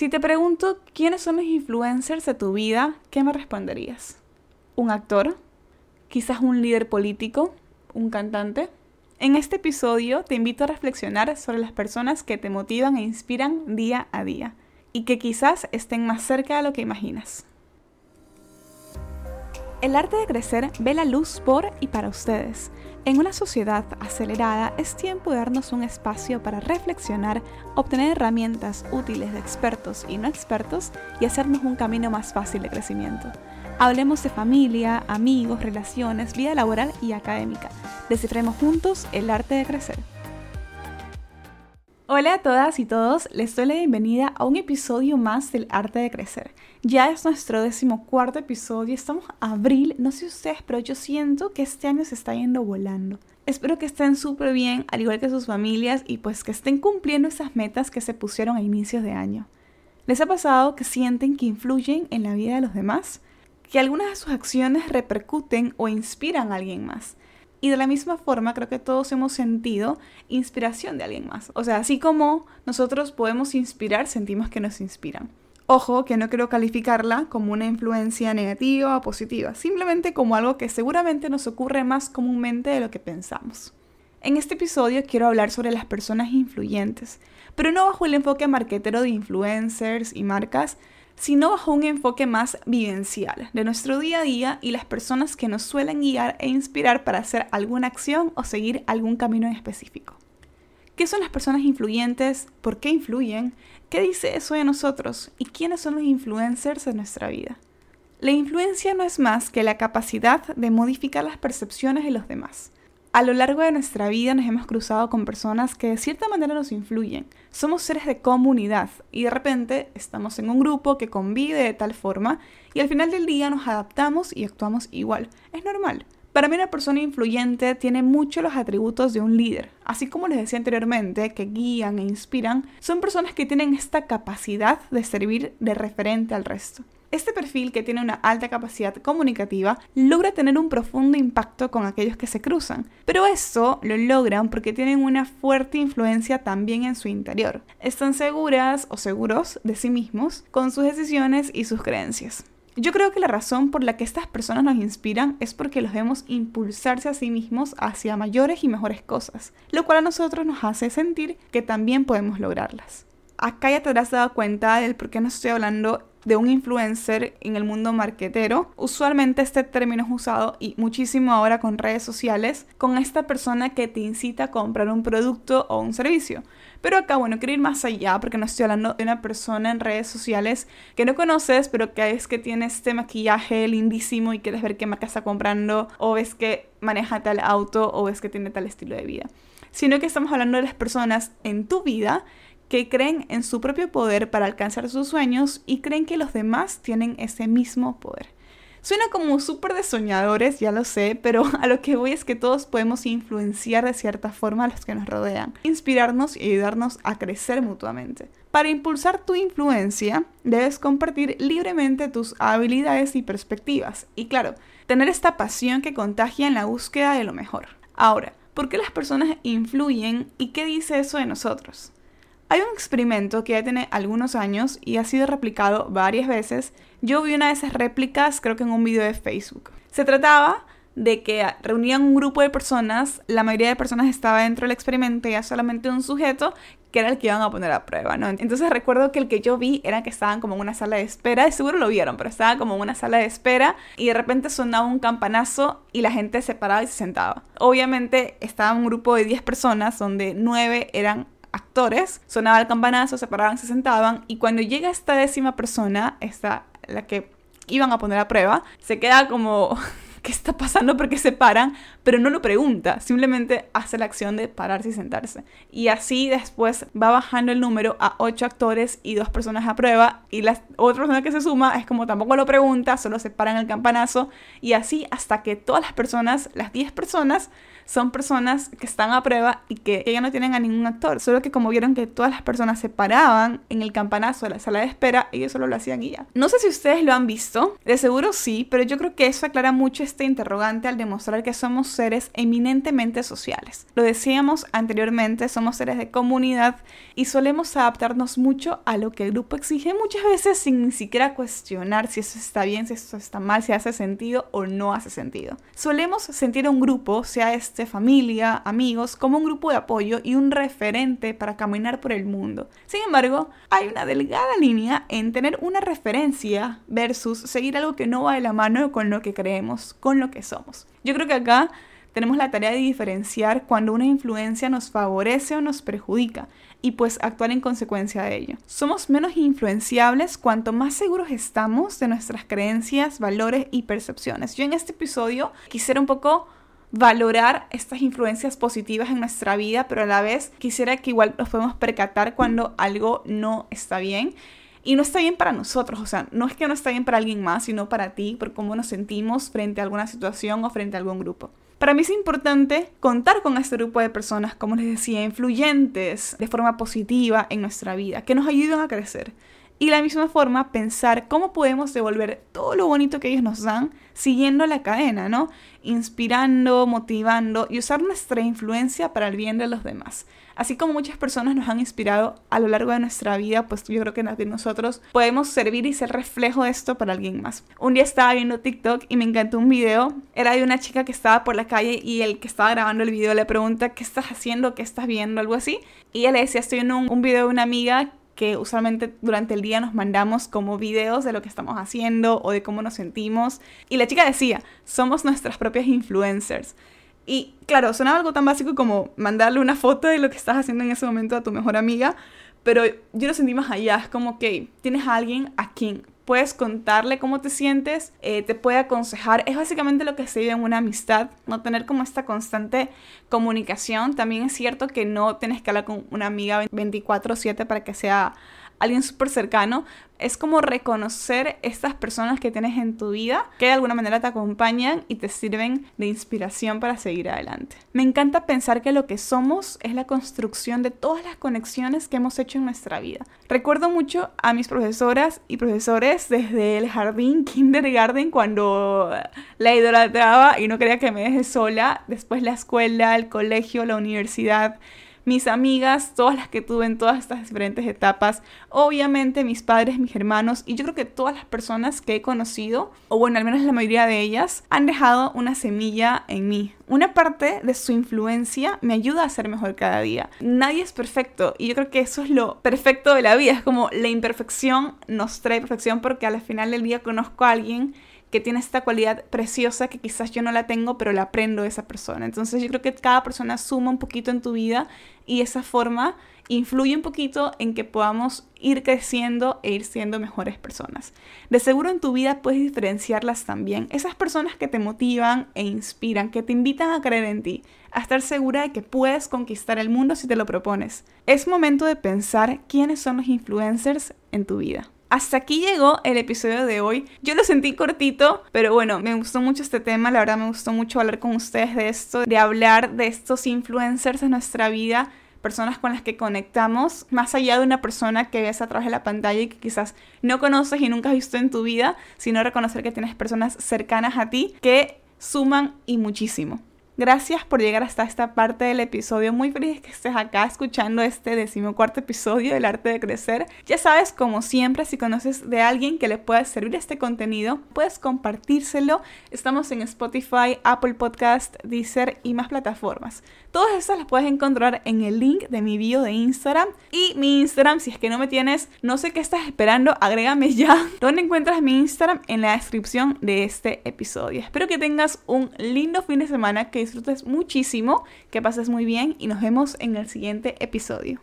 Si te pregunto quiénes son los influencers de tu vida, ¿qué me responderías? ¿Un actor? ¿Quizás un líder político? ¿Un cantante? En este episodio te invito a reflexionar sobre las personas que te motivan e inspiran día a día y que quizás estén más cerca de lo que imaginas. El arte de crecer ve la luz por y para ustedes. En una sociedad acelerada es tiempo de darnos un espacio para reflexionar, obtener herramientas útiles de expertos y no expertos y hacernos un camino más fácil de crecimiento. Hablemos de familia, amigos, relaciones, vida laboral y académica. Descifremos juntos el arte de crecer. Hola a todas y todos, les doy la bienvenida a un episodio más del Arte de Crecer. Ya es nuestro decimocuarto episodio, estamos a abril, no sé ustedes, pero yo siento que este año se está yendo volando. Espero que estén súper bien, al igual que sus familias, y pues que estén cumpliendo esas metas que se pusieron a inicios de año. ¿Les ha pasado que sienten que influyen en la vida de los demás? Que algunas de sus acciones repercuten o inspiran a alguien más. Y de la misma forma creo que todos hemos sentido inspiración de alguien más. O sea, así como nosotros podemos inspirar, sentimos que nos inspiran. Ojo, que no quiero calificarla como una influencia negativa o positiva, simplemente como algo que seguramente nos ocurre más comúnmente de lo que pensamos. En este episodio quiero hablar sobre las personas influyentes, pero no bajo el enfoque marketero de influencers y marcas, sino bajo un enfoque más vivencial de nuestro día a día y las personas que nos suelen guiar e inspirar para hacer alguna acción o seguir algún camino en específico. ¿Qué son las personas influyentes? ¿Por qué influyen? ¿Qué dice eso de nosotros? ¿Y quiénes son los influencers de nuestra vida? La influencia no es más que la capacidad de modificar las percepciones de los demás a lo largo de nuestra vida nos hemos cruzado con personas que de cierta manera nos influyen. Somos seres de comunidad y de repente estamos en un grupo que convive de tal forma y al final del día nos adaptamos y actuamos igual. Es normal. Para mí una persona influyente tiene muchos los atributos de un líder. Así como les decía anteriormente, que guían e inspiran, son personas que tienen esta capacidad de servir de referente al resto. Este perfil, que tiene una alta capacidad comunicativa, logra tener un profundo impacto con aquellos que se cruzan, pero esto lo logran porque tienen una fuerte influencia también en su interior. Están seguras o seguros de sí mismos con sus decisiones y sus creencias. Yo creo que la razón por la que estas personas nos inspiran es porque los vemos impulsarse a sí mismos hacia mayores y mejores cosas, lo cual a nosotros nos hace sentir que también podemos lograrlas. Acá ya te habrás dado cuenta del por qué no estoy hablando de un influencer en el mundo marquetero. Usualmente este término es usado y muchísimo ahora con redes sociales, con esta persona que te incita a comprar un producto o un servicio. Pero acá, bueno, quiero ir más allá porque no estoy hablando de una persona en redes sociales que no conoces, pero que es que tiene este maquillaje lindísimo y quieres ver qué marca está comprando, o ves que maneja tal auto, o ves que tiene tal estilo de vida. Sino que estamos hablando de las personas en tu vida que creen en su propio poder para alcanzar sus sueños y creen que los demás tienen ese mismo poder. Suena como súper de soñadores, ya lo sé, pero a lo que voy es que todos podemos influenciar de cierta forma a los que nos rodean, inspirarnos y ayudarnos a crecer mutuamente. Para impulsar tu influencia, debes compartir libremente tus habilidades y perspectivas. Y claro, tener esta pasión que contagia en la búsqueda de lo mejor. Ahora, ¿por qué las personas influyen y qué dice eso de nosotros? Hay un experimento que ya tiene algunos años y ha sido replicado varias veces. Yo vi una de esas réplicas creo que en un video de Facebook. Se trataba de que reunían un grupo de personas, la mayoría de personas estaba dentro del experimento y ya solamente un sujeto que era el que iban a poner a prueba, ¿no? Entonces recuerdo que el que yo vi era que estaban como en una sala de espera, y seguro lo vieron, pero estaban como en una sala de espera y de repente sonaba un campanazo y la gente se paraba y se sentaba. Obviamente estaba un grupo de 10 personas donde 9 eran actores, sonaba el campanazo, se paraban, se sentaban y cuando llega esta décima persona, esta, la que iban a poner a prueba, se queda como... ¿Qué está pasando? Porque se paran, pero no lo pregunta, simplemente hace la acción de pararse y sentarse. Y así después va bajando el número a ocho actores y dos personas a prueba. Y la otra persona que se suma es como tampoco lo pregunta, solo se paran el campanazo. Y así hasta que todas las personas, las 10 personas, son personas que están a prueba y que ya no tienen a ningún actor. Solo que como vieron que todas las personas se paraban en el campanazo de la sala de espera, ellos solo lo hacían y ya. No sé si ustedes lo han visto, de seguro sí, pero yo creo que eso aclara mucho este interrogante al demostrar que somos seres eminentemente sociales. Lo decíamos anteriormente, somos seres de comunidad y solemos adaptarnos mucho a lo que el grupo exige muchas veces sin ni siquiera cuestionar si eso está bien, si eso está mal, si hace sentido o no hace sentido. Solemos sentir a un grupo, sea este familia, amigos, como un grupo de apoyo y un referente para caminar por el mundo. Sin embargo, hay una delgada línea en tener una referencia versus seguir algo que no va de la mano con lo que creemos, con lo que somos. Yo creo que acá tenemos la tarea de diferenciar cuando una influencia nos favorece o nos perjudica y pues actuar en consecuencia de ello. Somos menos influenciables cuanto más seguros estamos de nuestras creencias, valores y percepciones. Yo en este episodio quisiera un poco valorar estas influencias positivas en nuestra vida, pero a la vez quisiera que igual nos podemos percatar cuando algo no está bien. Y no está bien para nosotros, o sea, no es que no está bien para alguien más, sino para ti, por cómo nos sentimos frente a alguna situación o frente a algún grupo. Para mí es importante contar con este grupo de personas, como les decía, influyentes de forma positiva en nuestra vida, que nos ayuden a crecer. Y la misma forma, pensar cómo podemos devolver todo lo bonito que ellos nos dan siguiendo la cadena, ¿no? Inspirando, motivando y usar nuestra influencia para el bien de los demás. Así como muchas personas nos han inspirado a lo largo de nuestra vida, pues yo creo que nosotros podemos servir y ser reflejo de esto para alguien más. Un día estaba viendo TikTok y me encantó un video. Era de una chica que estaba por la calle y el que estaba grabando el video le pregunta, ¿qué estás haciendo? ¿Qué estás viendo? Algo así. Y ella le decía, estoy viendo un, un video de una amiga que usualmente durante el día nos mandamos como videos de lo que estamos haciendo o de cómo nos sentimos. Y la chica decía, somos nuestras propias influencers. Y claro, sonaba algo tan básico como mandarle una foto de lo que estás haciendo en ese momento a tu mejor amiga, pero yo lo sentí más allá, es como que tienes a alguien a quien puedes contarle cómo te sientes, eh, te puede aconsejar. Es básicamente lo que se vive en una amistad, no tener como esta constante comunicación. También es cierto que no tienes que hablar con una amiga 24/7 para que sea alguien súper cercano, es como reconocer estas personas que tienes en tu vida que de alguna manera te acompañan y te sirven de inspiración para seguir adelante. Me encanta pensar que lo que somos es la construcción de todas las conexiones que hemos hecho en nuestra vida. Recuerdo mucho a mis profesoras y profesores desde el jardín, kindergarten, cuando la idolatraba y no quería que me deje sola, después la escuela, el colegio, la universidad mis amigas, todas las que tuve en todas estas diferentes etapas, obviamente mis padres, mis hermanos y yo creo que todas las personas que he conocido, o bueno, al menos la mayoría de ellas, han dejado una semilla en mí. Una parte de su influencia me ayuda a ser mejor cada día. Nadie es perfecto y yo creo que eso es lo perfecto de la vida, es como la imperfección nos trae perfección porque al final del día conozco a alguien que tiene esta cualidad preciosa que quizás yo no la tengo, pero la aprendo de esa persona. Entonces yo creo que cada persona suma un poquito en tu vida y esa forma influye un poquito en que podamos ir creciendo e ir siendo mejores personas. De seguro en tu vida puedes diferenciarlas también. Esas personas que te motivan e inspiran, que te invitan a creer en ti, a estar segura de que puedes conquistar el mundo si te lo propones. Es momento de pensar quiénes son los influencers en tu vida. Hasta aquí llegó el episodio de hoy. Yo lo sentí cortito, pero bueno, me gustó mucho este tema. La verdad me gustó mucho hablar con ustedes de esto, de hablar de estos influencers en nuestra vida personas con las que conectamos, más allá de una persona que ves a través de la pantalla y que quizás no conoces y nunca has visto en tu vida, sino reconocer que tienes personas cercanas a ti que suman y muchísimo. Gracias por llegar hasta esta parte del episodio. Muy feliz que estés acá escuchando este decimocuarto episodio del arte de crecer. Ya sabes, como siempre, si conoces de alguien que le pueda servir este contenido, puedes compartírselo. Estamos en Spotify, Apple Podcast, Deezer y más plataformas. Todas esas las puedes encontrar en el link de mi bio de Instagram. Y mi Instagram, si es que no me tienes, no sé qué estás esperando, agrégame ya. ¿Dónde encuentras mi Instagram? En la descripción de este episodio. Espero que tengas un lindo fin de semana, que disfrutes muchísimo, que pases muy bien y nos vemos en el siguiente episodio.